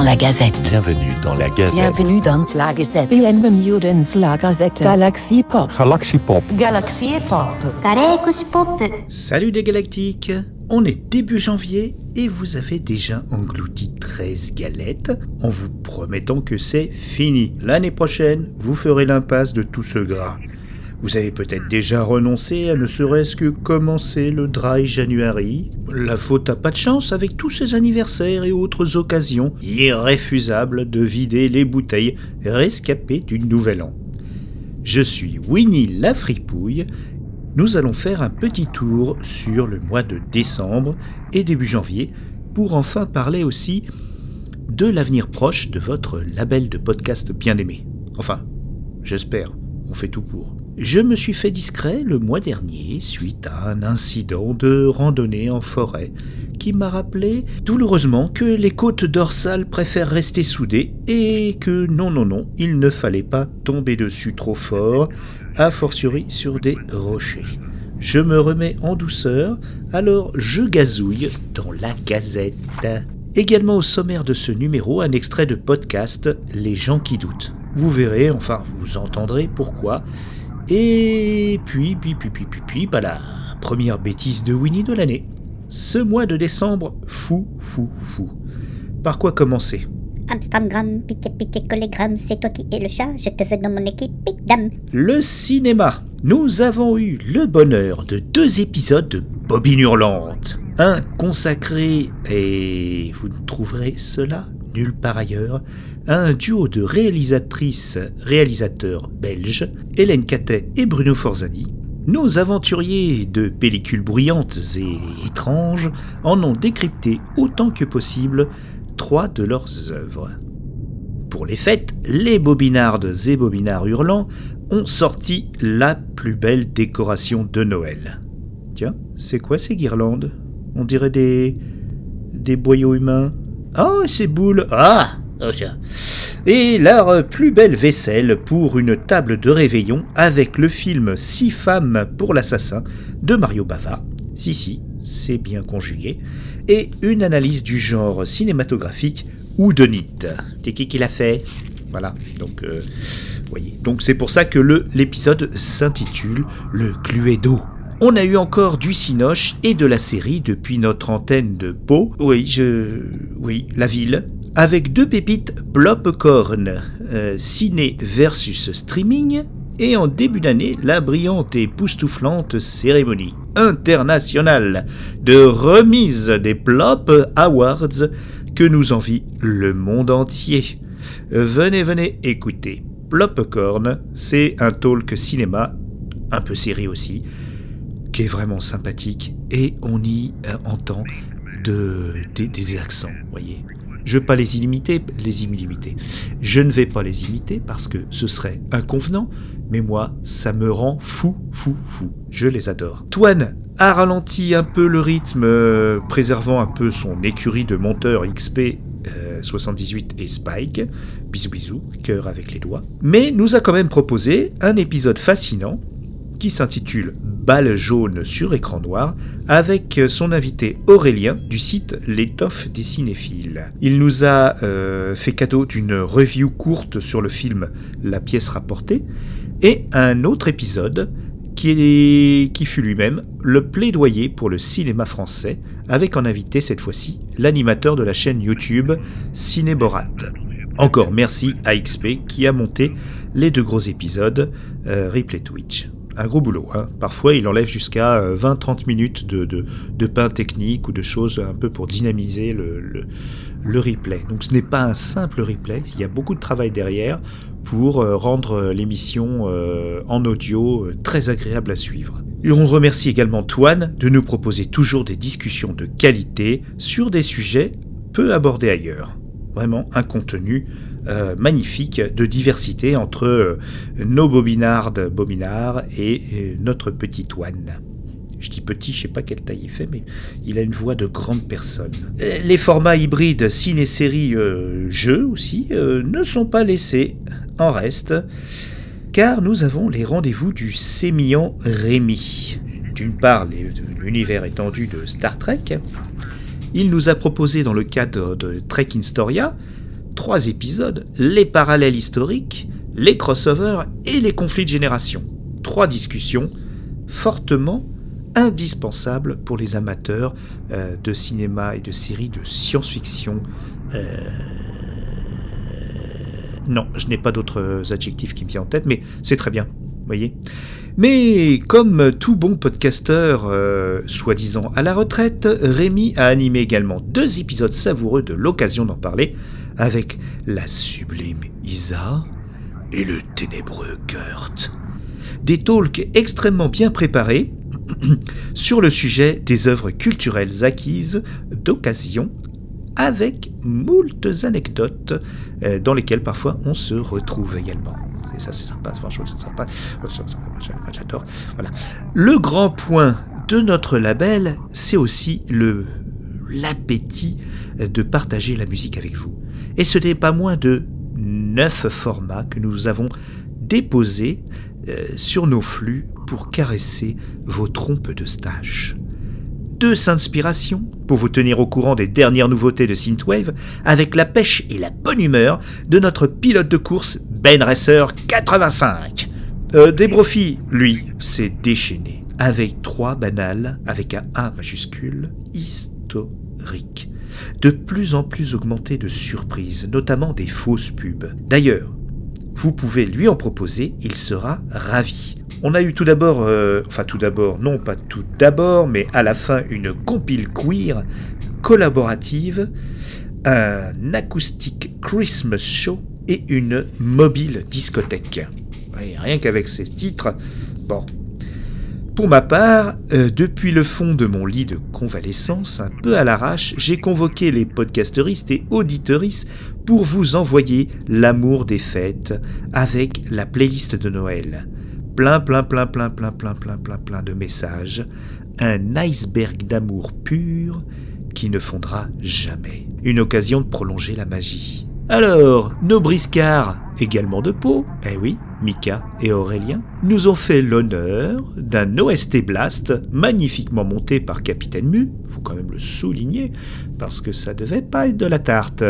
la Gazette. Bienvenue dans la Gazette. Bienvenue dans la Gazette. Bienvenue dans la Gazette. Galaxy Pop. Galaxy Pop. Galaxy Pop. Galaxy Pop. Salut les galactiques. On est début janvier et vous avez déjà englouti 13 galettes en vous promettant que c'est fini. L'année prochaine, vous ferez l'impasse de tout ce gras. Vous avez peut-être déjà renoncé à ne serait-ce que commencer le dry January. La faute à pas de chance avec tous ces anniversaires et autres occasions irréfusables de vider les bouteilles rescapées du nouvel an. Je suis Winnie la fripouille nous allons faire un petit tour sur le mois de décembre et début janvier pour enfin parler aussi de l'avenir proche de votre label de podcast bien aimé. Enfin, j'espère, on fait tout pour. Je me suis fait discret le mois dernier suite à un incident de randonnée en forêt qui m'a rappelé douloureusement que les côtes dorsales préfèrent rester soudées et que non non non, il ne fallait pas tomber dessus trop fort, a fortiori sur des rochers. Je me remets en douceur, alors je gazouille dans la gazette. Également au sommaire de ce numéro, un extrait de podcast Les gens qui doutent. Vous verrez, enfin vous entendrez pourquoi. Et puis, puis, puis, puis, puis, puis, bah la première bêtise de Winnie de l'année. Ce mois de décembre, fou, fou, fou. Par quoi commencer? Amstramgram, piqué piqué collégramme, c'est toi qui es le chat, je te veux dans mon équipe, pique dame. Le cinéma. Nous avons eu le bonheur de deux épisodes de Bobine Hurlante. Un consacré, et vous ne trouverez cela nulle part ailleurs, à un duo de réalisatrices-réalisateurs belges, Hélène Catet et Bruno Forzani. Nos aventuriers de pellicules bruyantes et étranges en ont décrypté autant que possible trois de leurs œuvres. Pour les fêtes, les bobinardes et bobinards hurlants ont sorti la plus belle décoration de Noël. Tiens, c'est quoi ces guirlandes? On dirait des. des boyaux humains? Oh, ces boules Ah oh, tiens. Et leur plus belle vaisselle pour une table de réveillon avec le film Six femmes pour l'assassin de Mario Bava. Si, si, c'est bien conjugué. Et une analyse du genre cinématographique ou de Nietzsche. C'est qui qui l'a fait Voilà, donc, euh, voyez. Donc c'est pour ça que l'épisode s'intitule Le Cluedo. On a eu encore du Cinoche et de la série depuis notre antenne de Pau. Oui, je. Oui, la ville. Avec deux pépites Blopcorn, euh, ciné versus streaming, et en début d'année, la brillante et poustouflante cérémonie internationale de remise des Plop Awards que nous envie le monde entier. Venez, venez écouter. Plopcorn, c'est un talk cinéma, un peu série aussi, qui est vraiment sympathique et on y euh, entend de, des, accents, voyez. Je ne vais pas les imiter, les imiter. Je ne vais pas les imiter parce que ce serait inconvenant, mais moi, ça me rend fou, fou, fou. Je les adore. Toine a ralenti un peu le rythme, euh, préservant un peu son écurie de monteur XP euh, 78 et Spike. Bisous bisous, cœur avec les doigts. Mais nous a quand même proposé un épisode fascinant qui s'intitule Balle jaune sur écran noir avec son invité Aurélien du site L'étoffe des cinéphiles. Il nous a euh, fait cadeau d'une review courte sur le film La pièce rapportée et un autre épisode qui fut lui-même le plaidoyer pour le cinéma français avec en invité cette fois-ci l'animateur de la chaîne YouTube Cinéborat. Encore merci à XP qui a monté les deux gros épisodes euh, replay Twitch un gros boulot. Hein. Parfois, il enlève jusqu'à 20-30 minutes de, de, pain technique ou de choses un peu pour dynamiser le, le, le replay. Donc ce n'est pas un simple replay, il y a beaucoup de travail derrière pour euh, rendre l'émission euh, en audio euh, très agréable à suivre. Et on remercie également Toine de nous proposer toujours des discussions de qualité sur des sujets peu abordés ailleurs. Vraiment un contenu euh, magnifique de diversité entre euh, nos bobinardes bobinards et euh, notre petit Toine. Je dis petit, je sais pas quelle taille il fait, mais il a une voix de grande personne. Les formats hybrides ciné-série jeux aussi ne sont pas laissés en reste, car nous avons les rendez-vous du sémillant Rémi. D'une part, l'univers étendu de Star Trek. Il nous a proposé dans le cadre de Trek Storia trois épisodes, les parallèles historiques, les crossovers et les conflits de génération. Trois discussions fortement indispensables pour les amateurs euh, de cinéma et de séries de science-fiction. Euh, Non, je n'ai pas d'autres adjectifs qui me viennent en tête, mais c'est très bien, voyez. Mais comme tout bon podcasteur, euh, soi-disant à la retraite, Rémi a animé également deux épisodes savoureux de l'occasion d'en parler avec la sublime Isa et le ténébreux Kurt. Des talks extrêmement bien préparés sur le sujet des œuvres culturelles acquises d'occasion avec moultes anecdotes euh, dans lesquelles parfois on se retrouve également. Et ça, c'est sympa, franchement, c'est sympa. J'adore. Voilà. Le grand point de notre label, c'est aussi le l'appétit de partager la musique avec vous. Et ce n'est pas moins de neuf formats que nous avons déposés euh, sur nos flux pour caresser vos trompes de stache. Deux inspirations pour vous tenir au courant des dernières nouveautés de Synthwave avec la pêche et la bonne humeur de notre pilote de course Ben Racer 85. Euh, Debrofi, lui, s'est déchaîné avec trois banales avec un A majuscule historique. De plus en plus augmenté de surprises, notamment des fausses pubs. D'ailleurs, vous pouvez lui en proposer, il sera ravi. On a eu tout d'abord, euh, enfin tout d'abord, non pas tout d'abord, mais à la fin une compile queer collaborative, un acoustique Christmas show et une mobile discothèque. Rien qu'avec ces titres, bon. Pour ma part, euh, depuis le fond de mon lit de convalescence, un peu à l'arrache, j'ai convoqué les podcasteristes et auditeuristes pour vous envoyer l'amour des fêtes avec la playlist de Noël. Plein, plein, plein, plein, plein, plein, plein, plein, plein de messages. Un iceberg d'amour pur qui ne fondra jamais. Une occasion de prolonger la magie. Alors, nos briscards, également de peau, eh oui, Mika et Aurélien, nous ont fait l'honneur d'un OST Blast magnifiquement monté par Capitaine Mu, faut quand même le souligner, parce que ça devait pas être de la tarte.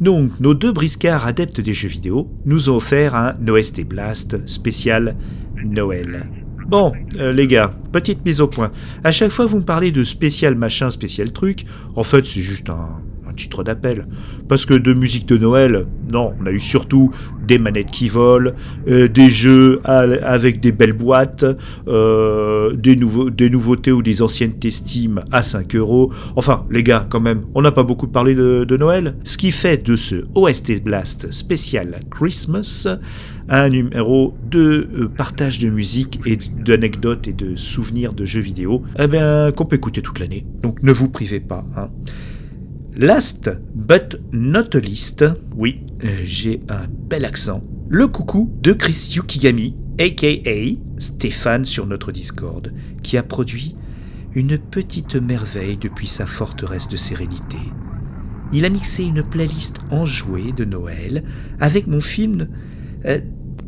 Donc, nos deux briscards adeptes des jeux vidéo nous ont offert un OST Blast spécial Noël. Bon, euh, les gars, petite mise au point. À chaque fois vous me parlez de spécial machin, spécial truc, en fait c'est juste un, un titre d'appel. Parce que de musique de Noël, non, on a eu surtout des manettes qui volent, euh, des jeux avec des belles boîtes, euh, des, des nouveautés ou des anciennetés Steam à 5 euros. Enfin, les gars, quand même, on n'a pas beaucoup parlé de, Noël. Ce qui fait de ce OST Blast spécial Christmas un numéro de euh, partage de musique et d'anecdotes et de souvenirs de jeux vidéo, eh bien, qu'on peut écouter toute l'année. Donc ne vous privez pas. hein. Last but not least, oui, euh, j'ai un bel accent, le coucou de Chris Yukigami, aka Stéphane sur notre Discord, qui a produit une petite merveille depuis sa forteresse de sérénité. Il a mixé une playlist enjouée de Noël avec mon film euh,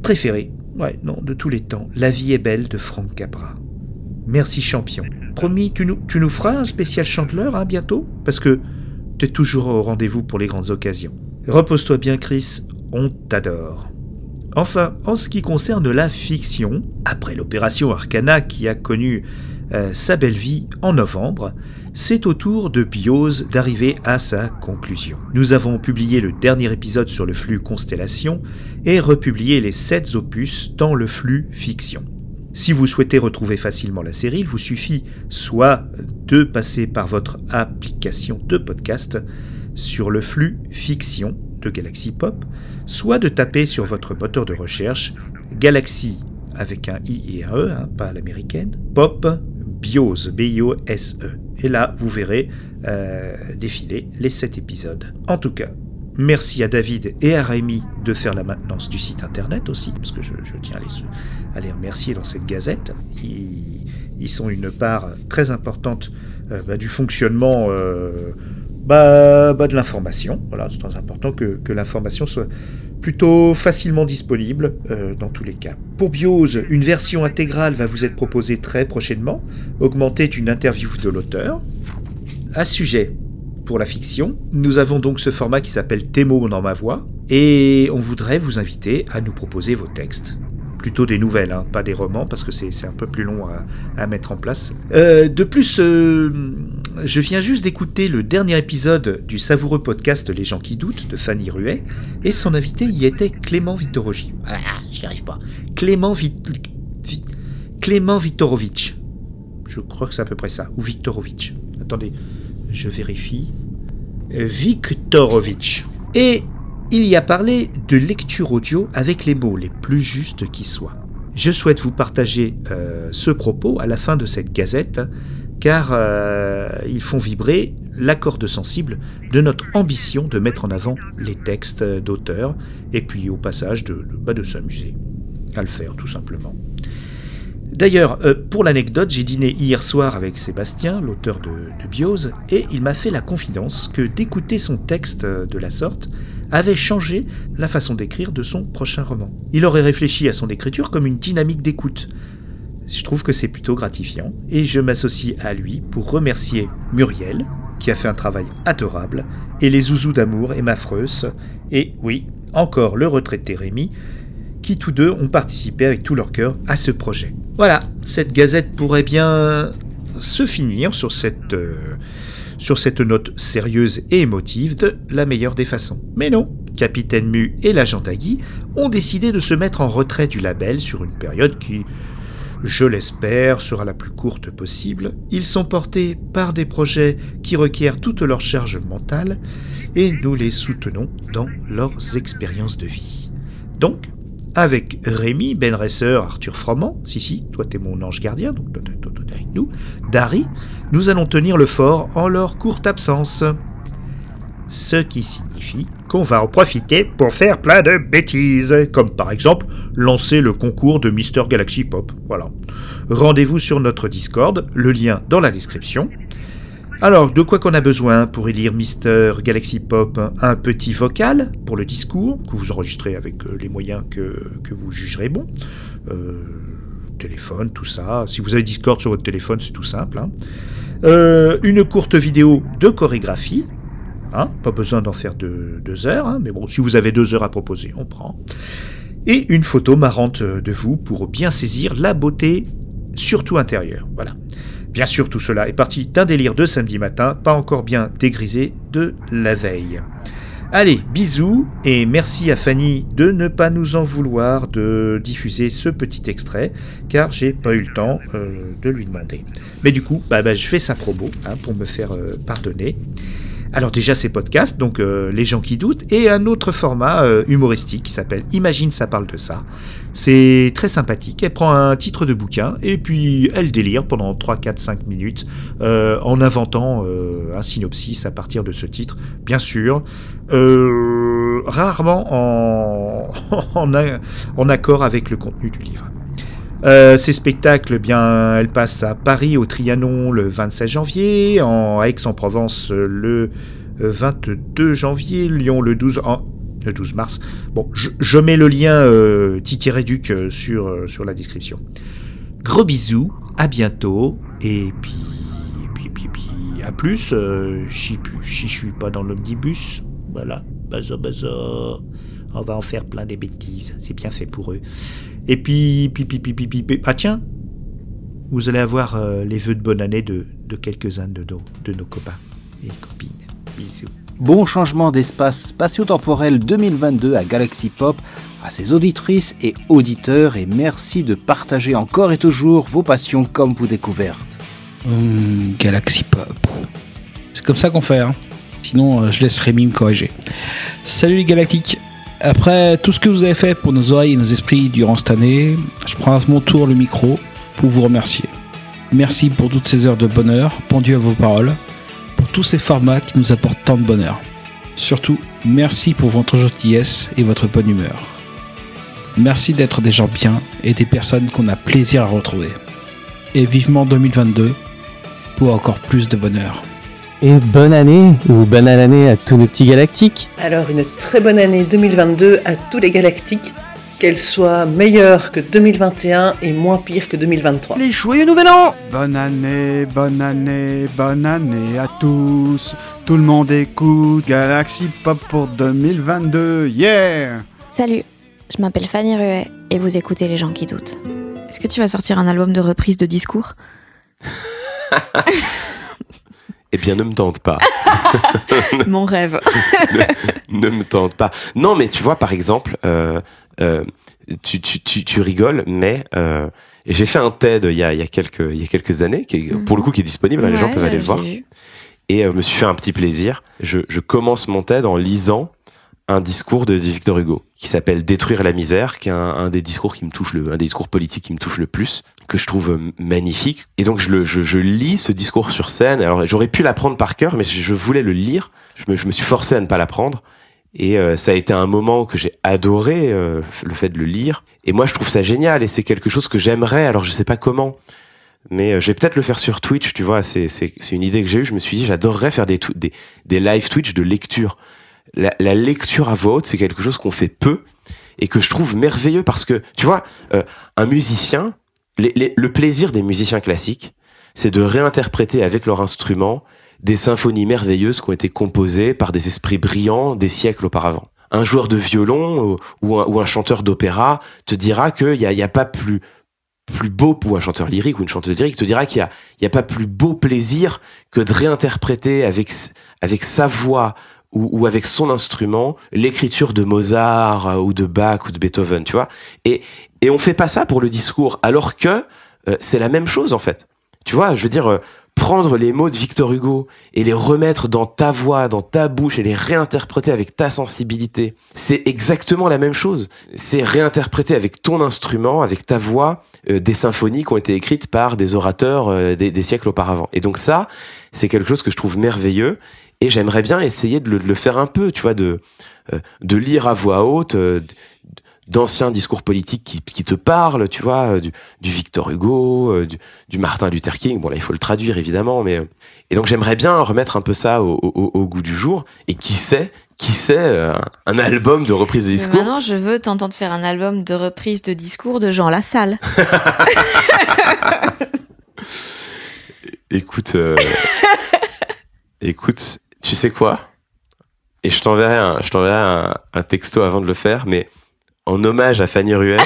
préféré, ouais, non, de tous les temps, La vie est belle de Frank Capra. Merci champion. Promis, tu nous, tu nous feras un spécial chanteleur hein, bientôt? Parce que t'es toujours au rendez-vous pour les grandes occasions. Repose-toi bien Chris, on t'adore. Enfin, en ce qui concerne la fiction, après l'opération Arcana qui a connu euh, sa belle vie en novembre, c'est au tour de Biose d'arriver à sa conclusion. Nous avons publié le dernier épisode sur le flux Constellation et republié les 7 opus dans le flux Fiction. Si vous souhaitez retrouver facilement la série, il vous suffit soit de passer par votre application de podcast sur le flux Fiction de Galaxy Pop, soit de taper sur votre moteur de recherche Galaxy avec un I et un E, hein, pas l'américaine, Pop Biose, B-I-O-S-E. Et là, vous verrez euh, défiler les 7 épisodes. En tout cas, merci à David et à Rémi de faire la maintenance du site internet aussi, parce que je, tiens à les, remercier dans cette gazette. Ils, sont une part très importante euh, bah, du fonctionnement euh, bah, bah, de l'information. Voilà, c'est très important que, l'information soit plutôt facilement disponible euh, dans tous les cas. Pour Biose, une version intégrale va vous être proposée très prochainement, augmentée d'une interview de l'auteur. À sujet, pour la fiction. Nous avons donc ce format qui s'appelle Témo dans ma voix, et on voudrait vous inviter à nous proposer vos textes. Plutôt des nouvelles, hein, pas des romans, parce que c'est un peu plus long à, mettre en place. Euh, de plus, euh, je viens juste d'écouter le dernier épisode du savoureux podcast Les gens qui doutent de Fanny Ruet, et son invité y était Clément Vitorogi. Ah, j'y arrive pas. Clément Vit... Vi- Clément Vitorovitch. Je crois que c'est à peu près ça. Ou Viktorovitch. Attendez, je vérifie. Euh, Viktorovitch. Et il y a parlé de lecture audio avec les mots les plus justes qui soient. Je souhaite vous partager euh, ce propos à la fin de cette gazette, car euh, ils font vibrer la corde sensible de notre ambition de mettre en avant les textes d'auteurs, et puis au passage de, de, bah, de s'amuser à le faire tout simplement. D'ailleurs, euh, pour l'anecdote, j'ai dîné hier soir avec Sébastien, l'auteur de, de Biose, et il m'a fait la confidence que d'écouter son texte euh, de la sorte avait changé la façon d'écrire de son prochain roman. Il aurait réfléchi à son écriture comme une dynamique d'écoute. Je trouve que c'est plutôt gratifiant, et je m'associe à lui pour remercier Muriel, qui a fait un travail adorable, et les zouzous d'amour et Mafreuse, et oui, encore le retraité Rémi, tous deux ont participé avec tout leur cœur à ce projet. Voilà, cette gazette pourrait bien se finir sur cette, euh, note sérieuse et émotive de la meilleure des façons. Mais non, Capitaine Mu et l'agent Agui ont décidé de se mettre en retrait du label sur une période qui, je l'espère, sera la plus courte possible. Ils sont portés par des projets qui requièrent toute leur charge mentale et nous les soutenons dans leurs expériences de vie. Donc, avec Rémi, Ben Resser, Arthur Froment, si si, toi t'es mon ange gardien, donc toi, t'es avec nous, Dari, nous allons tenir le fort en leur courte absence. Ce qui signifie qu'on va en profiter pour faire plein de bêtises, comme par exemple lancer le concours de Mister Galaxy Pop. Voilà. Rendez-vous sur notre Discord, le lien dans la description. Alors, de quoi qu'on a besoin pour élire Mister Galaxy Pop? Un petit vocal pour le discours, que vous enregistrez avec euh, les moyens que, que vous jugerez bon. Euh, téléphone, tout ça. Si vous avez Discord sur votre téléphone, c'est tout simple. hein. Euh, une courte vidéo de chorégraphie. Hein, pas besoin d'en faire de, deux heures, hein, mais bon, si vous avez deux heures à proposer, on prend. Et une photo marrante de vous pour bien saisir la beauté, surtout intérieure. Voilà. Bien sûr, tout cela est parti d'un délire de samedi matin, pas encore bien dégrisé de la veille. Allez, bisous et merci à Fanny de ne pas nous en vouloir de diffuser ce petit extrait, car j'ai pas eu le temps euh, de lui demander. Mais du coup, bah, bah, je fais sa promo hein, pour me faire euh, pardonner. Alors déjà ces podcasts, donc euh, Les gens qui doutent, et un autre format euh, humoristique qui s'appelle Imagine ça parle de ça. C'est très sympathique, elle prend un titre de bouquin et puis elle délire pendant 3, 4, 5 minutes euh, en inventant euh, un synopsis à partir de ce titre, bien sûr. Rarement en, en accord avec le contenu du livre. Euh, ces spectacles, eh bien, elles passent à Paris au Trianon le 27 janvier, en, Aix-en-Provence le euh, 22 janvier, Lyon le 12, en- le 12 mars. Bon, je, mets le lien euh, Tiki Réduc euh, sur, euh, sur la description. Gros bisous, à bientôt, et puis, puis, puis, puis à plus. si, si je suis pas dans l'omnibus, voilà, baza baza. On va en faire plein des bêtises, c'est bien fait pour eux. Et puis, puis, puis, puis, puis, puis, puis- ah tiens, vous allez avoir euh, les vœux de bonne année de, de quelques-uns de nos, de nos copains et copines. Bisous. Bon changement d'espace spatio-temporel 2022 à Galaxy Pop, à ses auditrices et auditeurs, et merci de partager encore et toujours vos passions comme vos découvertes. Hum, Galaxy Pop. C'est comme ça qu'on fait. hein. Sinon, euh, je laisse Rémi me corriger. Salut les galactiques. Après tout ce que vous avez fait pour nos oreilles et nos esprits durant cette année, je prends à mon tour le micro pour vous remercier. Merci pour toutes ces heures de bonheur pendues à vos paroles, pour tous ces formats qui nous apportent tant de bonheur. Surtout, merci pour votre gentillesse et votre bonne humeur. Merci d'être des gens bien et des personnes qu'on a plaisir à retrouver. Et vivement 2022 pour encore plus de bonheur. Et bonne année ou bonne année à tous nos petits galactiques. Alors une très bonne année 2022 à tous les galactiques qu'elle soit meilleure que 2021 et moins pire que 2023. Les joyeux nouvel an Bonne année, bonne année, bonne année à tous. Tout le monde écoute Galaxy Pop pour 2022. Yeah Salut, je m'appelle Fanny Ruet et vous écoutez Les gens qui doutent. Est-ce que tu vas sortir un album de reprise de discours? Eh bien, ne me tente pas. Mon rêve. ne, ne me tente pas. Non, mais tu vois, par exemple, euh, euh, tu, tu, tu, tu rigoles, mais euh, j'ai fait un TED il y a, il y a, quelques, il y a quelques années, qui est, pour le coup qui est disponible, hein, les gens peuvent aller le voir. vu. Et euh, me suis fait un petit plaisir. Je, je commence mon TED en lisant un discours de Victor Hugo qui s'appelle Détruire la misère, qui est un, des discours qui me touche le, un des discours politiques qui me touche le plus, que je trouve euh, magnifique. Et donc je, le, je, je lis ce discours sur scène. Alors j'aurais pu l'apprendre par cœur, mais je, voulais le lire. Je me, je me suis forcé à ne pas l'apprendre. Et euh, ça a été un moment que j'ai adoré, euh, le fait de le lire. Et moi, je trouve ça génial. Et c'est quelque chose que j'aimerais. Alors, je sais pas comment. Mais euh, je vais peut-être le faire sur Twitch, tu vois. C'est, une idée que j'ai eue. Je me suis dit, j'adorerais faire des, des, des live Twitch de lecture. La, lecture à voix haute, c'est quelque chose qu'on fait peu et que je trouve merveilleux parce que, tu vois, euh, un musicien, le plaisir des musiciens classiques, c'est de réinterpréter avec leur instrument des symphonies merveilleuses qui ont été composées par des esprits brillants des siècles auparavant. Un joueur de violon ou- un, chanteur d'opéra te dira qu'il n'y a, y a pas plus plus beau ou un chanteur lyrique ou une chanteuse lyrique te dira qu'il y a, y a pas plus beau plaisir que de réinterpréter avec avec sa voix ou, ou avec son instrument l'écriture de Mozart euh, ou de Bach ou de Beethoven, tu vois. Et et on fait pas ça pour le discours alors que euh, c'est la même chose en fait. Tu vois, je veux dire euh, prendre les mots de Victor Hugo et les remettre dans ta voix, dans ta bouche et les réinterpréter avec ta sensibilité, c'est exactement la même chose. C'est réinterpréter avec ton instrument, avec ta voix, euh, des symphonies qui ont été écrites par des orateurs euh, des, des siècles auparavant. Et donc ça, c'est quelque chose que je trouve merveilleux et j'aimerais bien essayer de le, de le faire un peu, tu vois, de, euh, de lire à voix haute. euh, d'anciens discours politiques qui, qui te parlent, tu vois, euh, du, du Victor Hugo, du, du Martin Luther King. Bon là, il faut le traduire évidemment, mais et donc j'aimerais bien remettre un peu ça au, au- au goût du jour. Et qui sait, qui sait, un album de reprise de Mais discours? Maintenant, je veux t'entendre faire un album de reprise de discours de Jean Lassalle. Écoute, euh, écoute, tu sais quoi? Et je t'enverrai un, je t'enverrai un, un texto avant de le faire, mais en hommage à Fanny Ruet,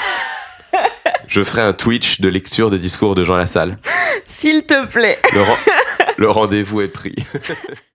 je ferai un Twitch de lecture de discours de Jean Lassalle. S'il te plaît. Le rendez-vous est pris.